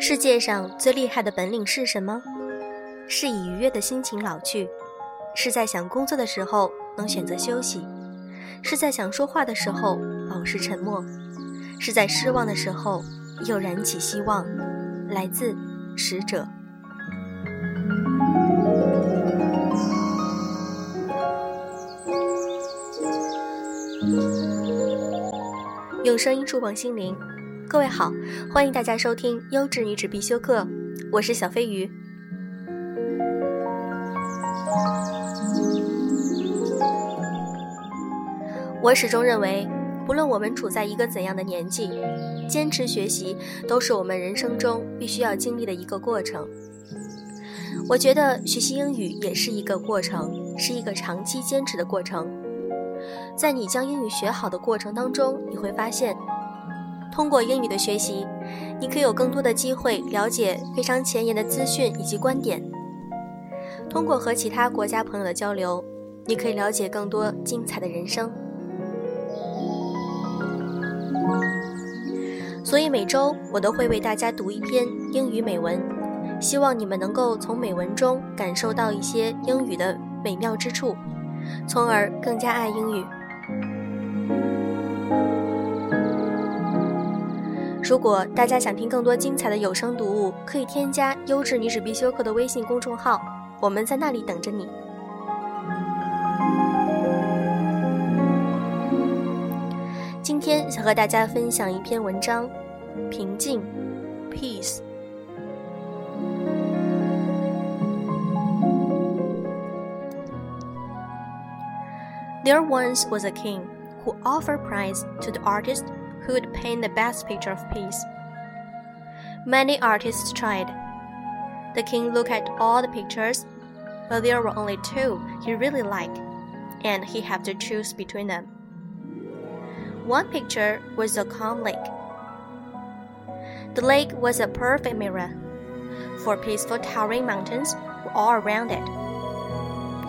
世界上最厉害的本领是什么？是以愉悦的心情老去，是在想工作的时候能选择休息，是在想说话的时候保持沉默，是在失望的时候又燃起希望。来自使者，用声音触碰心灵。各位好，欢迎大家收听优质女子必修课，我是小飞鱼。我始终认为，不论我们处在一个怎样的年纪，坚持学习都是我们人生中必须要经历的一个过程。我觉得学习英语也是一个过程，是一个长期坚持的过程。在你将英语学好的过程当中，你会发现。通过英语的学习，你可以有更多的机会了解非常前沿的资讯以及观点。通过和其他国家朋友的交流，你可以了解更多精彩的人生。所以每周我都会为大家读一篇英语美文，希望你们能够从美文中感受到一些英语的美妙之处，从而更加爱英语。如果大家想听更多精彩的有声读物，可以添加“优质女子必修课”的微信公众号，我们在那里等着你。天想和大家分享一篇文章，《平静》（Peace）。There once was a king who offered prize to the artist who would paint the best picture of peace. Many artists tried. The king looked at all the pictures, but there were only two he really liked, and he had to choose between them. One picture was a calm lake. The lake was a perfect mirror, for peaceful towering mountains were all around it.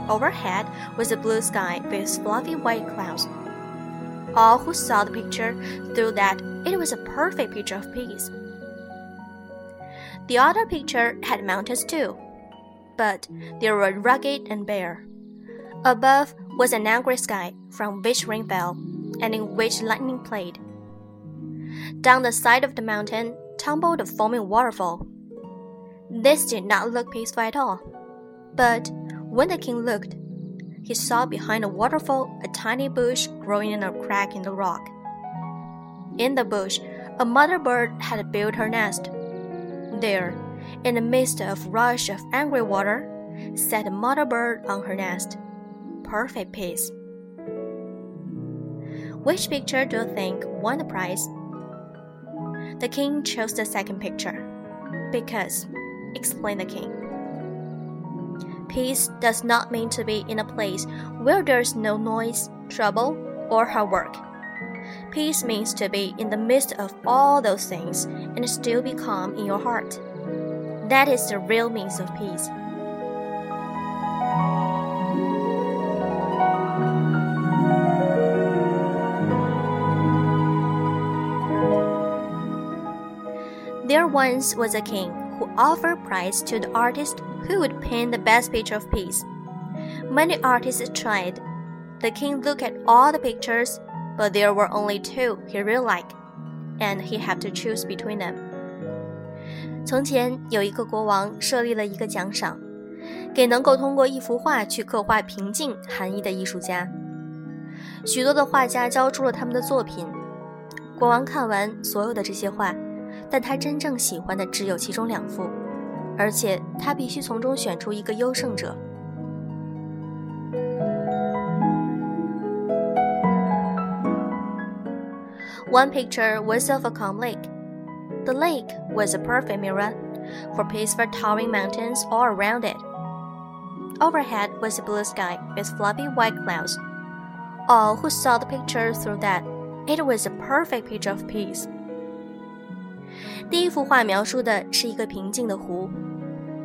Overhead was a blue sky with fluffy white clouds all who saw the picture thought that it was a perfect picture of peace. The other picture had mountains too, but they were rugged and bare. Above was an angry sky from which rain fell, and in which lightning played. Down the side of the mountain tumbled a foaming waterfall. This did not look peaceful at all. But when the king looked, he saw behind the waterfall a tiny bush growing in a crack in the rock. In the bush, a mother bird had built her nest. There, in the midst of rush of angry water, sat a mother bird on her nest. Perfect peace. Which picture do you think won the prize? The king chose the second picture. Because, explained the king, Peace does not mean to be in a place where there's no noise, trouble, or hard work. Peace means to be in the midst of all those things and still be calm in your heart. That is the real means of peace. There once was a king who offered prize to the artist who would paint the best picture of peace. Many artists tried. The king looked at all the pictures, but there were only two he really liked, and he had to choose between them. 从前有一个国王设立了一个奖赏，给能够通过一幅画去刻画平静含义的艺术家。许多的画家交出了他们的作品，国王看完所有的这些画， 但他真正喜欢的只有其中两幅。而且他必须从中选出一个优胜者。One picture was of a calm lake. The lake was a perfect mirror for peaceful towering mountains all around it. Overhead was a blue sky with fluffy white clouds. All who saw the picture thought that it was a perfect picture of peace. 第一幅画描述的是一个平静的湖，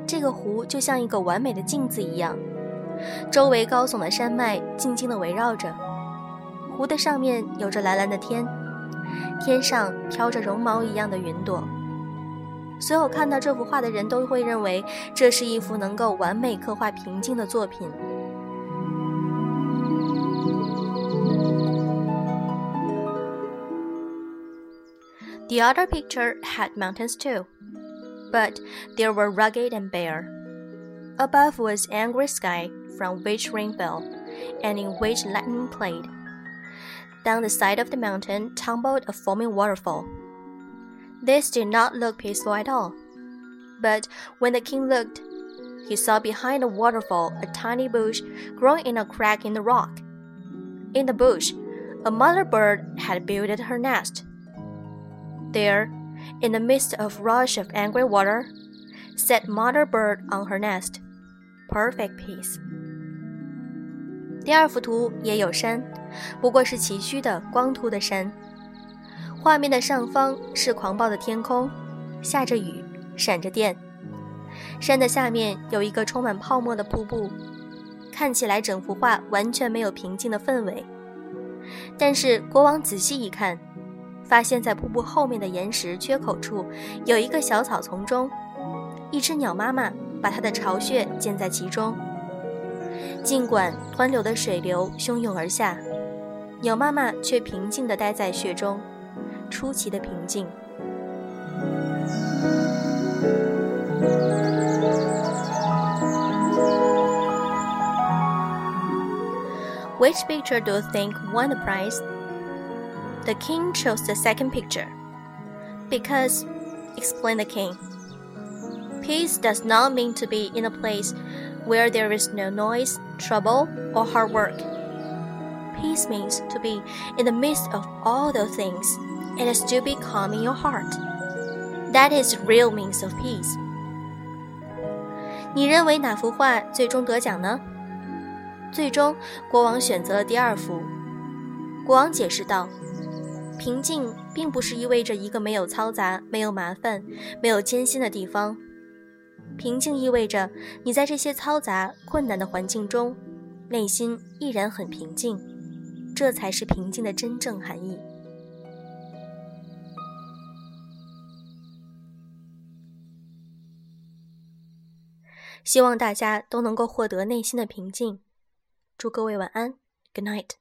这个湖就像一个完美的镜子一样，周围高耸的山脉静静地围绕着，湖的上面有着蓝蓝的天，天上飘着绒毛一样的云朵。所有看到这幅画的人都会认为这是一幅能够完美刻画平静的作品。The other picture had mountains too, but they were rugged and bare. Above was angry sky from which rain fell, and in which lightning played. Down the side of the mountain tumbled a foaming waterfall. This did not look peaceful at all. But when the king looked, he saw behind the waterfall a tiny bush growing in a crack in the rock. In the bush, a mother bird had built her nest. There, in the midst of rush of angry water, sat mother bird on her nest. Perfect peace. 第二幅图也有山，不过是崎岖的、光秃的山。画面的上方是狂暴的天空，下着雨，闪着电。山的下面有一个充满泡沫的瀑布，看起来整幅画完全没有平静的氛围。但是国王仔细一看，发现在瀑布后面的岩石缺口处有一个小草丛中，一只鸟妈妈把它的巢穴建在其中。尽管湍流的水流汹涌而下，鸟妈妈却平静地待在穴中。出奇的平静。Which picture do you think won the prize? The king chose the second picture. Because, explained the king, peace does not mean to be in a place where there is no noise, trouble, or hard work. Peace means to be in the midst of all those things and still be calm in your heart. That is real means of peace. 你认为哪幅画最终得奖呢？最终，国王选择了第二幅。国王解释道：“ 平静并不是意味着一个没有嘈杂、没有麻烦、没有艰辛的地方。平静意味着你在这些嘈杂、困难的环境中，内心依然很平静。这才是平静的真正含义。”希望大家都能够获得内心的平静。祝各位晚安，Good night。